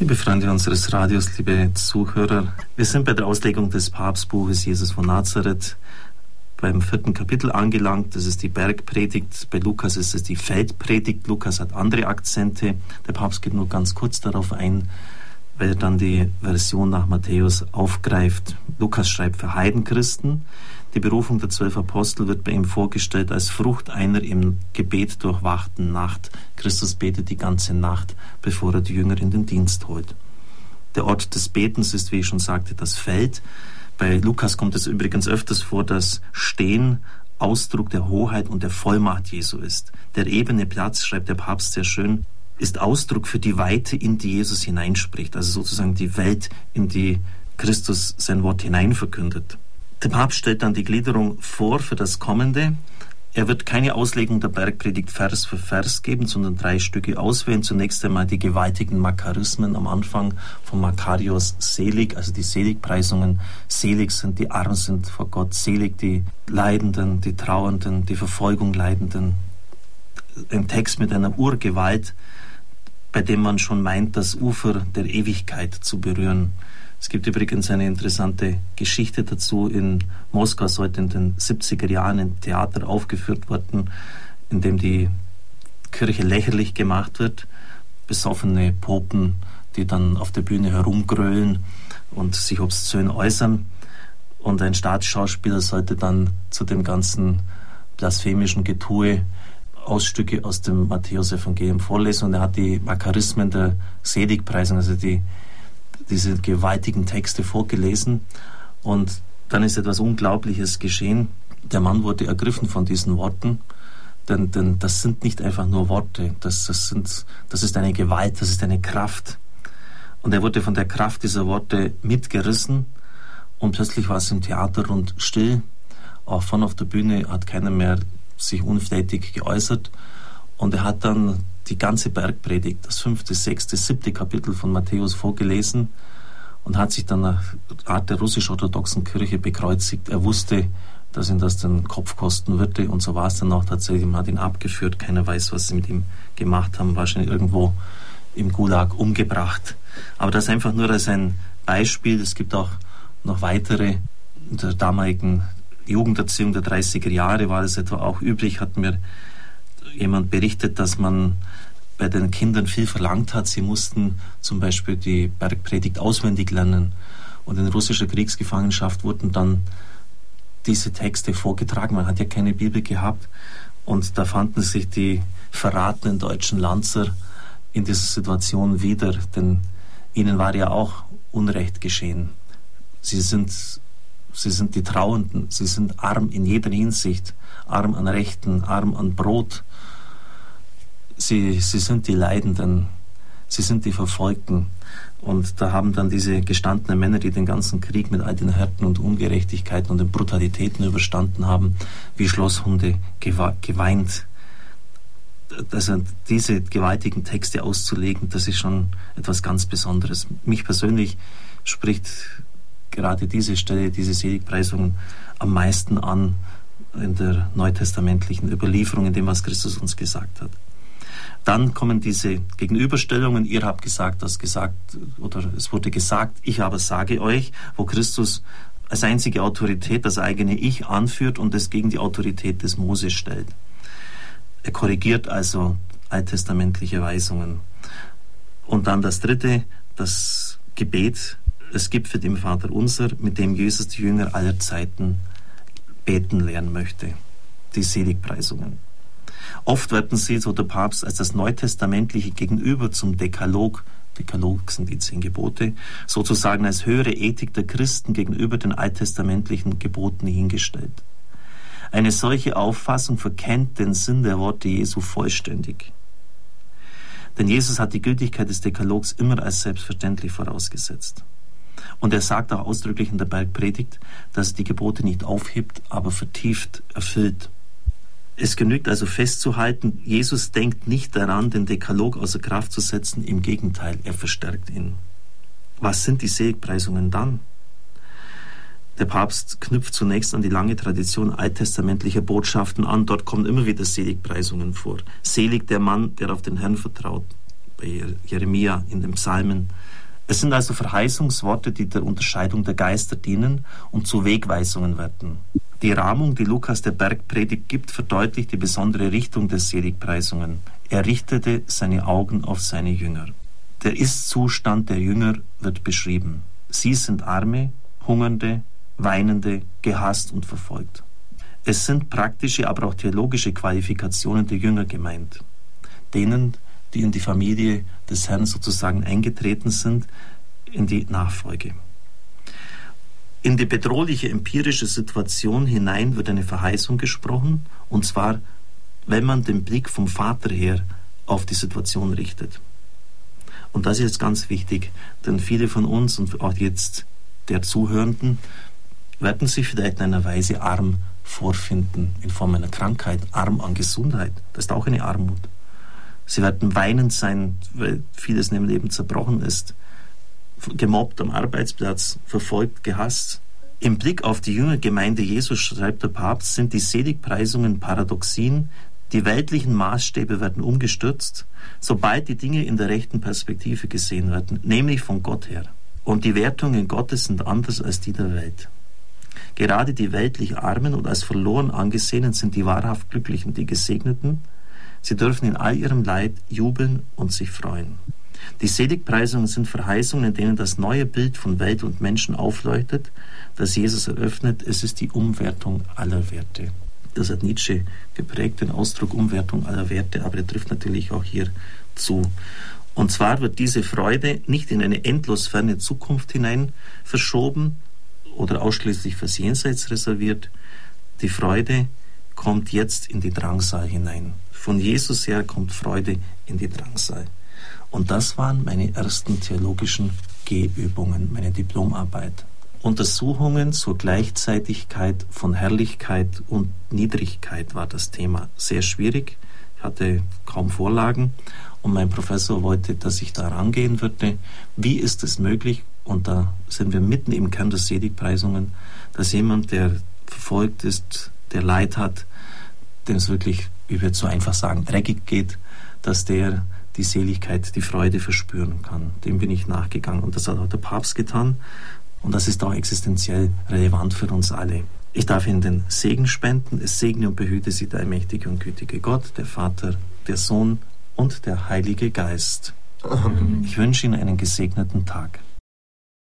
Liebe Freunde unseres Radios, liebe Zuhörer, wir sind bei der Auslegung des Papstbuches Jesus von Nazareth beim vierten Kapitel angelangt. Das ist die Bergpredigt. Bei Lukas ist es die Feldpredigt. Lukas hat andere Akzente. Der Papst geht nur ganz kurz darauf ein, weil er dann die Version nach Matthäus aufgreift. Lukas schreibt für Heidenchristen. Die Berufung der zwölf Apostel wird bei ihm vorgestellt als Frucht einer im Gebet durchwachten Nacht. Christus betet die ganze Nacht, bevor er die Jünger in den Dienst holt. Der Ort des Betens ist, wie ich schon sagte, das Feld. Bei Lukas kommt es übrigens öfters vor, dass Stehen Ausdruck der Hoheit und der Vollmacht Jesu ist. Der ebene Platz, schreibt der Papst sehr schön, ist Ausdruck für die Weite, in die Jesus hineinspricht, also sozusagen die Welt, in die Christus sein Wort hineinverkündet. Der Papst stellt dann die Gliederung vor für das Kommende. Er wird keine Auslegung der Bergpredigt Vers für Vers geben, sondern drei Stücke auswählen. Zunächst einmal die gewaltigen Makarismen am Anfang von Makarios Selig, also die Seligpreisungen. Selig sind die Armen sind vor Gott, selig die Leidenden, die Trauernden, die Verfolgung Leidenden. Ein Text mit einer Urgewalt, bei dem man schon meint, das Ufer der Ewigkeit zu berühren. Es gibt übrigens eine interessante Geschichte dazu. In Moskau heute in den 70er Jahren ein Theater aufgeführt worden, in dem die Kirche lächerlich gemacht wird. Besoffene Popen, die dann auf der Bühne herumgrölen und sich obszön äußern. Und ein Staatsschauspieler sollte dann zu dem ganzen blasphemischen Getue Ausstücke aus dem Matthäus-Evangelium vorlesen. Und er hat die Makarismen der Seligpreisung, also die diese gewaltigen Texte vorgelesen und dann ist etwas Unglaubliches geschehen. Der Mann wurde ergriffen von diesen Worten, denn, denn das sind nicht einfach nur Worte, das, das, sind, das ist eine Gewalt, das ist eine Kraft. Und er wurde von der Kraft dieser Worte mitgerissen und plötzlich war es im Theater rund still. Auch von auf der Bühne hat keiner mehr sich untätig geäußert. Und er hat dann die ganze Bergpredigt, das fünfte, sechste, siebte Kapitel von Matthäus vorgelesen und hat sich dann nach Art der russisch-orthodoxen Kirche bekreuzigt. Er wusste, dass ihn das den Kopf kosten würde und so war es dann auch tatsächlich. Man hat ihn abgeführt, keiner weiß, was sie mit ihm gemacht haben, wahrscheinlich irgendwo im Gulag umgebracht. Aber das einfach nur als ein Beispiel. Es gibt auch noch weitere. In der damaligen Jugenderziehung der 30er Jahre war es etwa auch üblich, hat mir jemand berichtet, dass man bei den Kindern viel verlangt hat. Sie mussten zum Beispiel die Bergpredigt auswendig lernen. Und in russischer Kriegsgefangenschaft wurden dann diese Texte vorgetragen. Man hat ja keine Bibel gehabt. Und da fanden sich die verratenen deutschen Lanzer in dieser Situation wieder, denn ihnen war ja auch Unrecht geschehen. Sie sind, sie sind die Trauenden, sie sind arm in jeder Hinsicht, arm an Rechten, arm an Brot, sie, sie sind die Leidenden, sie sind die Verfolgten. Und da haben dann diese gestandenen Männer, die den ganzen Krieg mit all den Härten und Ungerechtigkeiten und den Brutalitäten überstanden haben, wie Schlosshunde geweint. Also diese gewaltigen Texte auszulegen, das ist schon etwas ganz Besonderes. Mich persönlich spricht gerade diese Stelle, diese Seligpreisung am meisten an in der neutestamentlichen Überlieferung, in dem, was Christus uns gesagt hat. Dann kommen diese Gegenüberstellungen. Ihr habt gesagt, das gesagt, oder es wurde gesagt, ich aber sage euch, wo Christus als einzige Autorität das eigene Ich anführt und es gegen die Autorität des Moses stellt. Er korrigiert also alttestamentliche Weisungen. Und dann das dritte, das Gebet. Es für den Vater unser, mit dem Jesus die Jünger aller Zeiten beten lernen möchte. Die Seligpreisungen. Oft werden sie, so der Papst, als das neutestamentliche Gegenüber zum Dekalog Dekalog sind die zehn Gebote, sozusagen als höhere Ethik der Christen gegenüber den alttestamentlichen Geboten hingestellt. Eine solche Auffassung verkennt den Sinn der Worte Jesu vollständig. Denn Jesus hat die Gültigkeit des Dekalogs immer als selbstverständlich vorausgesetzt. Und er sagt auch ausdrücklich in der Bergpredigt, dass die Gebote nicht aufhebt, aber vertieft erfüllt. Es genügt also festzuhalten, Jesus denkt nicht daran, den Dekalog außer Kraft zu setzen, im Gegenteil, er verstärkt ihn. Was sind die Seligpreisungen dann? Der Papst knüpft zunächst an die lange Tradition alttestamentlicher Botschaften an. Dort kommen immer wieder Seligpreisungen vor. Selig der Mann, der auf den Herrn vertraut. bei Jeremia in den Psalmen. Es sind also Verheißungsworte, die der Unterscheidung der Geister dienen und zu Wegweisungen werden. Die Rahmung, die Lukas der Bergpredigt gibt, verdeutlicht die besondere Richtung der Seligpreisungen. Er richtete seine Augen auf seine Jünger. Der Ist-Zustand der Jünger wird beschrieben. Sie sind Arme, Hungernde, Weinende, gehasst und verfolgt. Es sind praktische, aber auch theologische Qualifikationen der Jünger gemeint. Denen, die in die Familie des Herrn sozusagen eingetreten sind, in die Nachfolge. In die bedrohliche empirische Situation hinein wird eine Verheißung gesprochen, und zwar, wenn man den Blick vom Vater her auf die Situation richtet. Und das ist jetzt ganz wichtig, denn viele von uns und auch jetzt der Zuhörenden werden sich vielleicht in einer Weise arm vorfinden, in Form einer Krankheit, arm an Gesundheit. Das ist auch eine Armut. Sie werden weinend sein, weil vieles in ihrem Leben zerbrochen ist, gemobbt am Arbeitsplatz, verfolgt, gehasst. Im Blick auf die jüngere Gemeinde Jesus, schreibt der Papst, sind die Seligpreisungen Paradoxien, die weltlichen Maßstäbe werden umgestürzt, sobald die Dinge in der rechten Perspektive gesehen werden, nämlich von Gott her. Und die Wertungen Gottes sind anders als die der Welt. Gerade die weltlich Armen und als verloren angesehenen sind die wahrhaft Glücklichen, die Gesegneten. Sie dürfen in all ihrem Leid jubeln und sich freuen. Die Seligpreisungen sind Verheißungen, in denen das neue Bild von Welt und Menschen aufleuchtet, das Jesus eröffnet. Es ist die Umwertung aller Werte. Das hat Nietzsche geprägt, den Ausdruck Umwertung aller Werte, aber er trifft natürlich auch hier zu. Und zwar wird diese Freude nicht in eine endlos ferne Zukunft hinein verschoben, oder ausschließlich fürs Jenseits reserviert. Die Freude kommt jetzt in die Drangsal hinein. Von Jesus her kommt Freude in die Drangsal. Und das waren meine ersten theologischen Gehübungen, meine Diplomarbeit. Untersuchungen zur Gleichzeitigkeit von Herrlichkeit und Niedrigkeit war das Thema. Sehr schwierig. Ich hatte kaum Vorlagen und mein Professor wollte, dass ich da rangehen würde. Wie ist es möglich? Und da sind wir mitten im Kern der Seligpreisungen, dass jemand, der verfolgt ist, der Leid hat, dem es wirklich, wie wir so einfach sagen, dreckig geht, dass der die Seligkeit, die Freude verspüren kann. Dem bin ich nachgegangen und das hat auch der Papst getan und das ist auch existenziell relevant für uns alle. Ich darf Ihnen den Segen spenden. Es segne und behüte Sie der mächtige und gütige Gott, der Vater, der Sohn und der Heilige Geist. Amen. Ich wünsche Ihnen einen gesegneten Tag.